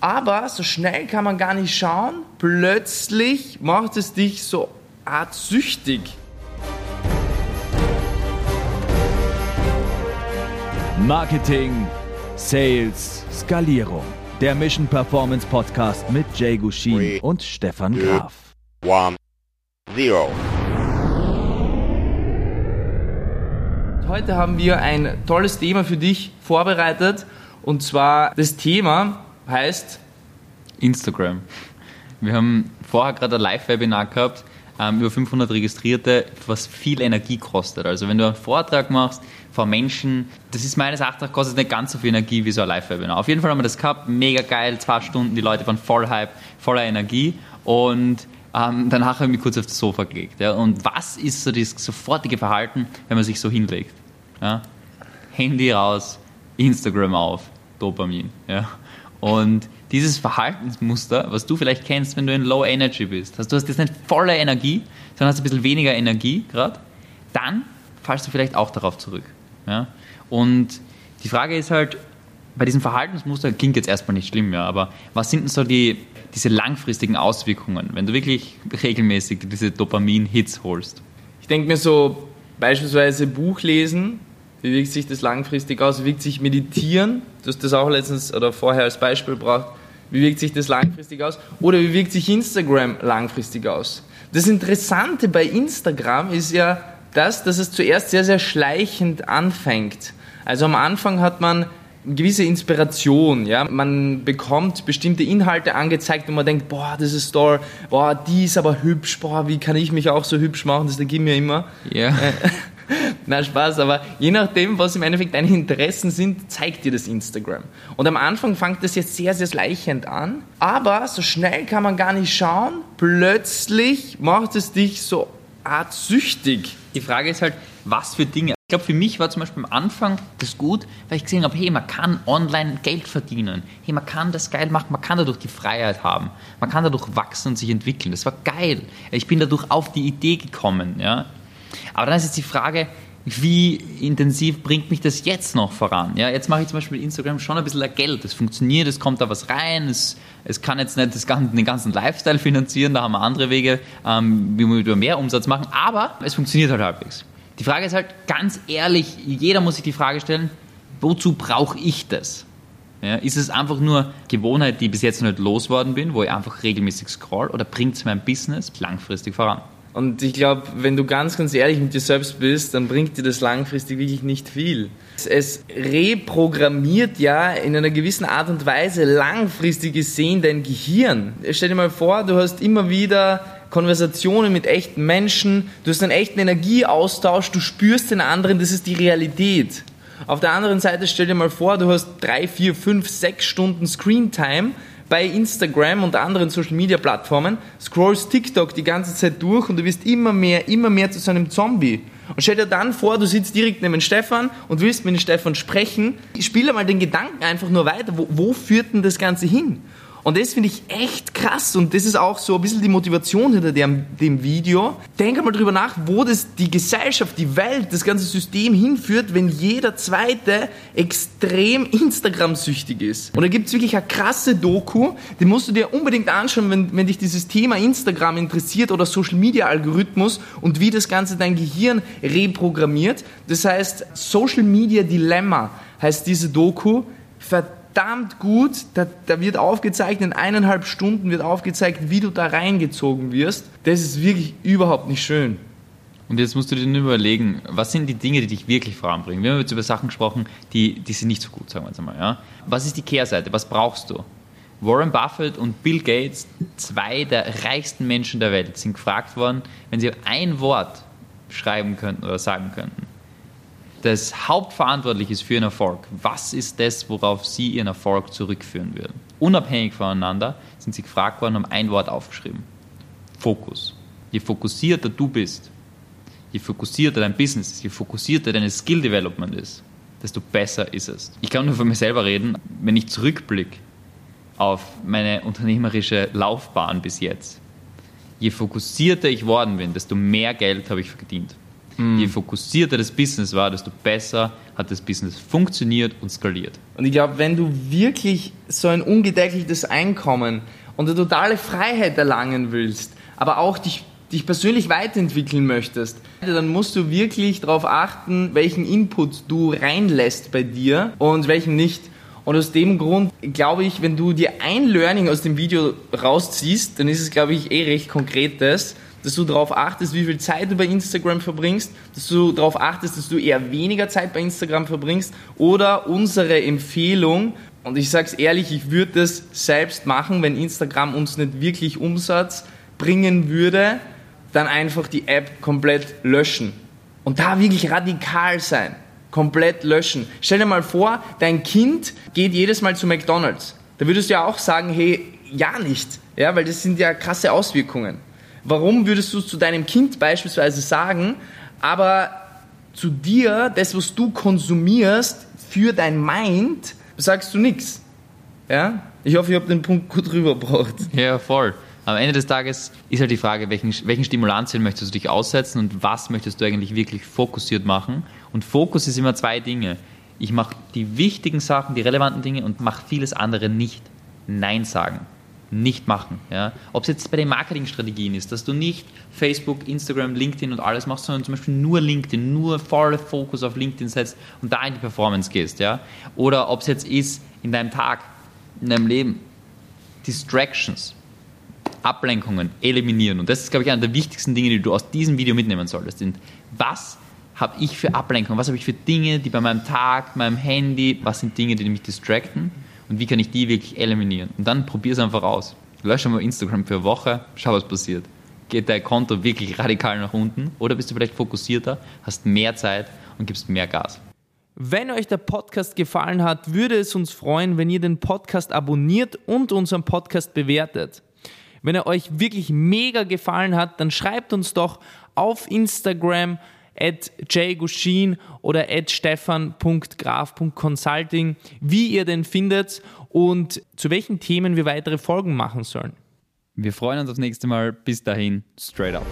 Aber so schnell kann man gar nicht schauen. Plötzlich macht es dich so art süchtig. Marketing, Sales, Skalierung. Der Mission Performance Podcast mit Jay Gushin Three, und Stefan two, Graf. one, zero. Heute haben wir ein tolles Thema für dich vorbereitet. Und zwar das Thema heißt Instagram. Wir haben vorher gerade ein Live-Webinar gehabt, ähm, über 500 Registrierte, was viel Energie kostet. Also wenn du einen Vortrag machst vor Menschen, das ist meines Erachtens kostet nicht ganz so viel Energie wie so ein Live-Webinar. Auf jeden Fall haben wir das gehabt, mega geil, zwei Stunden, die Leute waren voll Hype, voller Energie und ähm, danach habe ich mich kurz auf das Sofa gelegt. Ja. Und was ist so das sofortige Verhalten, wenn man sich so hinlegt? Ja. Handy raus, Instagram auf, Dopamin. Ja. Und dieses Verhaltensmuster, was du vielleicht kennst, wenn du in Low Energy bist, also du hast jetzt nicht volle Energie, sondern hast ein bisschen weniger Energie gerade, dann fallst du vielleicht auch darauf zurück. Ja? Und die Frage ist halt, bei diesem Verhaltensmuster klingt jetzt erstmal nicht schlimm, ja, aber was sind denn so die, diese langfristigen Auswirkungen, wenn du wirklich regelmäßig diese Dopamin-Hits holst? Ich denke mir so, beispielsweise Buch lesen, wie wirkt sich das langfristig aus? Wie wirkt sich Meditieren? Du hast das auch letztens oder vorher als Beispiel gebracht. Wie wirkt sich das langfristig aus? Oder wie wirkt sich Instagram langfristig aus? Das Interessante bei Instagram ist ja das, dass es zuerst sehr, sehr schleichend anfängt. Also am Anfang hat man gewisse Inspiration, ja. Man bekommt bestimmte Inhalte angezeigt und man denkt, boah, das ist toll, boah, die ist aber hübsch, boah, wie kann ich mich auch so hübsch machen? Das denke ich mir immer. Ja. Na Spaß, aber je nachdem, was im Endeffekt deine Interessen sind, zeigt dir das Instagram. Und am Anfang fängt das jetzt sehr, sehr schleichend an, aber so schnell kann man gar nicht schauen. Plötzlich macht es dich so art süchtig. Die Frage ist halt, was für Dinge. Ich glaube, für mich war zum Beispiel am Anfang das gut, weil ich gesehen habe, hey, man kann online Geld verdienen. Hey, man kann das geil machen, man kann dadurch die Freiheit haben. Man kann dadurch wachsen und sich entwickeln. Das war geil. Ich bin dadurch auf die Idee gekommen. Ja? Aber dann ist jetzt die Frage, wie intensiv bringt mich das jetzt noch voran? Ja, jetzt mache ich zum Beispiel mit Instagram schon ein bisschen Geld. Es funktioniert, es kommt da was rein, es, es kann jetzt nicht ganze, den ganzen Lifestyle finanzieren, da haben wir andere Wege, ähm, wie wir mehr Umsatz machen, aber es funktioniert halt halbwegs. Die Frage ist halt ganz ehrlich, jeder muss sich die Frage stellen, wozu brauche ich das? Ja, ist es einfach nur Gewohnheit, die bis jetzt noch nicht losgeworden bin, wo ich einfach regelmäßig scroll, oder bringt es mein Business langfristig voran? Und ich glaube, wenn du ganz, ganz ehrlich mit dir selbst bist, dann bringt dir das langfristig wirklich nicht viel. Es reprogrammiert ja in einer gewissen Art und Weise langfristig gesehen dein Gehirn. Stell dir mal vor, du hast immer wieder Konversationen mit echten Menschen, du hast einen echten Energieaustausch, du spürst den anderen, das ist die Realität. Auf der anderen Seite stell dir mal vor, du hast drei, vier, fünf, sechs Stunden Screentime bei Instagram und anderen Social Media Plattformen, scrollst TikTok die ganze Zeit durch und du wirst immer mehr, immer mehr zu so einem Zombie. Und stell dir dann vor, du sitzt direkt neben Stefan und willst mit dem Stefan sprechen. Spiel mal den Gedanken einfach nur weiter. Wo, wo führt denn das Ganze hin? Und das finde ich echt krass und das ist auch so ein bisschen die Motivation hinter dem, dem Video. Denk mal drüber nach, wo das die Gesellschaft, die Welt, das ganze System hinführt, wenn jeder Zweite extrem Instagram-süchtig ist. Und da gibt es wirklich eine krasse Doku, die musst du dir unbedingt anschauen, wenn, wenn dich dieses Thema Instagram interessiert oder Social-Media-Algorithmus und wie das Ganze dein Gehirn reprogrammiert. Das heißt, Social Media Dilemma heißt diese Doku. Verdammt gut, da, da wird aufgezeigt, in eineinhalb Stunden wird aufgezeigt, wie du da reingezogen wirst. Das ist wirklich überhaupt nicht schön. Und jetzt musst du dir nur überlegen, was sind die Dinge, die dich wirklich voranbringen? Wir haben jetzt über Sachen gesprochen, die, die sind nicht so gut, sagen wir jetzt einmal. Ja? Was ist die Kehrseite? Was brauchst du? Warren Buffett und Bill Gates, zwei der reichsten Menschen der Welt, sind gefragt worden, wenn sie ein Wort schreiben könnten oder sagen könnten, das hauptverantwortlich ist für ihren Erfolg. Was ist das, worauf sie ihren Erfolg zurückführen würden? Unabhängig voneinander sind sie gefragt worden, haben ein Wort aufgeschrieben. Fokus. Je fokussierter du bist, je fokussierter dein Business ist, je fokussierter dein Skill Development ist, desto besser ist es. Ich kann nur von mir selber reden, wenn ich zurückblicke auf meine unternehmerische Laufbahn bis jetzt. Je fokussierter ich worden bin, desto mehr Geld habe ich verdient. Je fokussierter das Business war, desto besser hat das Business funktioniert und skaliert. Und ich glaube, wenn du wirklich so ein ungedeckeltes Einkommen und eine totale Freiheit erlangen willst, aber auch dich, dich persönlich weiterentwickeln möchtest, dann musst du wirklich darauf achten, welchen Input du reinlässt bei dir und welchen nicht. Und aus dem Grund glaube ich, wenn du dir ein Learning aus dem Video rausziehst, dann ist es, glaube ich, eh recht konkretes, dass du darauf achtest, wie viel Zeit du bei Instagram verbringst, dass du darauf achtest, dass du eher weniger Zeit bei Instagram verbringst oder unsere Empfehlung, und ich sage es ehrlich, ich würde das selbst machen, wenn Instagram uns nicht wirklich Umsatz bringen würde, dann einfach die App komplett löschen. Und da wirklich radikal sein komplett löschen. Stell dir mal vor, dein Kind geht jedes Mal zu McDonald's. Da würdest du ja auch sagen, hey, ja nicht. Ja, weil das sind ja krasse Auswirkungen. Warum würdest du zu deinem Kind beispielsweise sagen, aber zu dir, das, was du konsumierst, für dein Mind, sagst du nichts? Ja? Ich hoffe, ich habe den Punkt gut rübergebracht. Ja, voll. Am Ende des Tages ist halt die Frage, welchen, welchen Stimulantien möchtest du dich aussetzen und was möchtest du eigentlich wirklich fokussiert machen. Und Fokus ist immer zwei Dinge. Ich mache die wichtigen Sachen, die relevanten Dinge und mache vieles andere nicht. Nein sagen. Nicht machen. Ja? Ob es jetzt bei den Marketingstrategien ist, dass du nicht Facebook, Instagram, LinkedIn und alles machst, sondern zum Beispiel nur LinkedIn, nur voller Fokus auf LinkedIn setzt und da in die Performance gehst. Ja? Oder ob es jetzt ist in deinem Tag, in deinem Leben. Distractions Ablenkungen eliminieren. Und das ist, glaube ich, einer der wichtigsten Dinge, die du aus diesem Video mitnehmen solltest. Was habe ich für Ablenkungen? Was habe ich für Dinge, die bei meinem Tag, meinem Handy, was sind Dinge, die mich distracten? Und wie kann ich die wirklich eliminieren? Und dann probier es einfach aus. Lösche mal Instagram für eine Woche, schau, was passiert. Geht dein Konto wirklich radikal nach unten? Oder bist du vielleicht fokussierter, hast mehr Zeit und gibst mehr Gas? Wenn euch der Podcast gefallen hat, würde es uns freuen, wenn ihr den Podcast abonniert und unseren Podcast bewertet. Wenn er euch wirklich mega gefallen hat, dann schreibt uns doch auf Instagram at jgushin oder at stefan.graf.consulting, wie ihr den findet und zu welchen Themen wir weitere Folgen machen sollen. Wir freuen uns aufs nächste Mal. Bis dahin, straight up.